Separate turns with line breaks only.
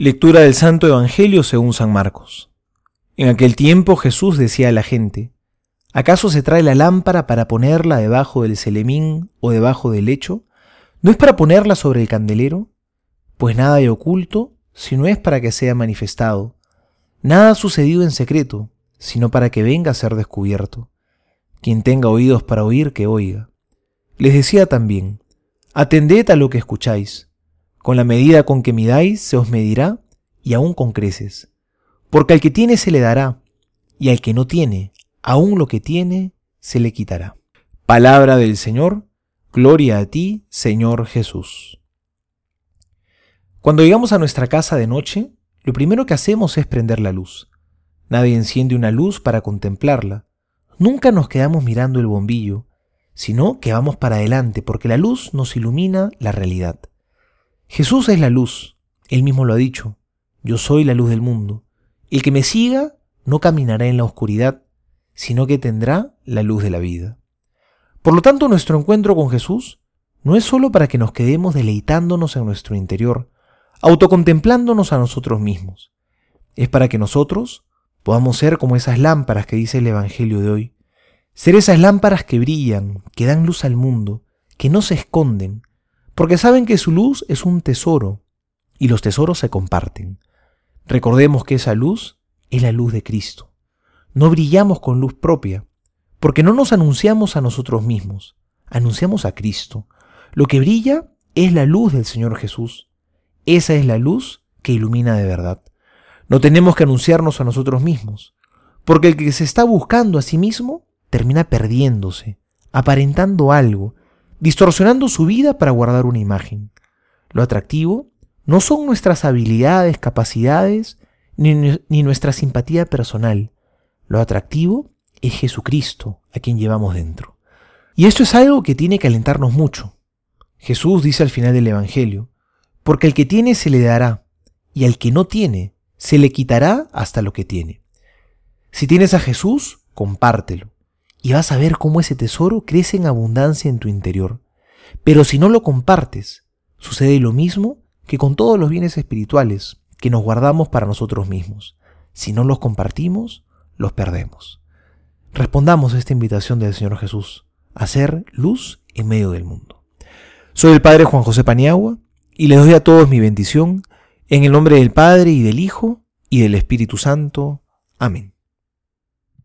Lectura del Santo Evangelio según San Marcos. En aquel tiempo Jesús decía a la gente, ¿acaso se trae la lámpara para ponerla debajo del celemín o debajo del lecho? ¿No es para ponerla sobre el candelero? Pues nada hay oculto, sino es para que sea manifestado. Nada ha sucedido en secreto, sino para que venga a ser descubierto. Quien tenga oídos para oír, que oiga. Les decía también, atended a lo que escucháis con la medida con que midáis se os medirá y aún con creces. Porque al que tiene se le dará, y al que no tiene, aún lo que tiene, se le quitará. Palabra del Señor, gloria a ti, Señor Jesús. Cuando llegamos a nuestra casa de noche, lo primero que hacemos es prender la luz. Nadie enciende una luz para contemplarla. Nunca nos quedamos mirando el bombillo, sino que vamos para adelante porque la luz nos ilumina la realidad. Jesús es la luz, él mismo lo ha dicho, yo soy la luz del mundo. El que me siga no caminará en la oscuridad, sino que tendrá la luz de la vida. Por lo tanto, nuestro encuentro con Jesús no es sólo para que nos quedemos deleitándonos en nuestro interior, autocontemplándonos a nosotros mismos. Es para que nosotros podamos ser como esas lámparas que dice el Evangelio de hoy. Ser esas lámparas que brillan, que dan luz al mundo, que no se esconden, porque saben que su luz es un tesoro y los tesoros se comparten. Recordemos que esa luz es la luz de Cristo. No brillamos con luz propia, porque no nos anunciamos a nosotros mismos, anunciamos a Cristo. Lo que brilla es la luz del Señor Jesús. Esa es la luz que ilumina de verdad. No tenemos que anunciarnos a nosotros mismos, porque el que se está buscando a sí mismo termina perdiéndose, aparentando algo, distorsionando su vida para guardar una imagen. Lo atractivo no son nuestras habilidades, capacidades, ni, nuestra simpatía personal. Lo atractivo es Jesucristo, a quien llevamos dentro. Y esto es algo que tiene que alentarnos mucho. Jesús dice al final del Evangelio, porque el que tiene se le dará, y al que no tiene se le quitará hasta lo que tiene. Si tienes a Jesús, compártelo y vas a ver cómo ese tesoro crece en abundancia en tu interior. Pero si no lo compartes, sucede lo mismo que con todos los bienes espirituales que nos guardamos para nosotros mismos. Si no los compartimos, los perdemos. Respondamos a esta invitación del Señor Jesús, a ser luz en medio del mundo. Soy el Padre Juan José Paniagua y les doy a todos mi bendición en el nombre del Padre y del Hijo y del Espíritu Santo. Amén.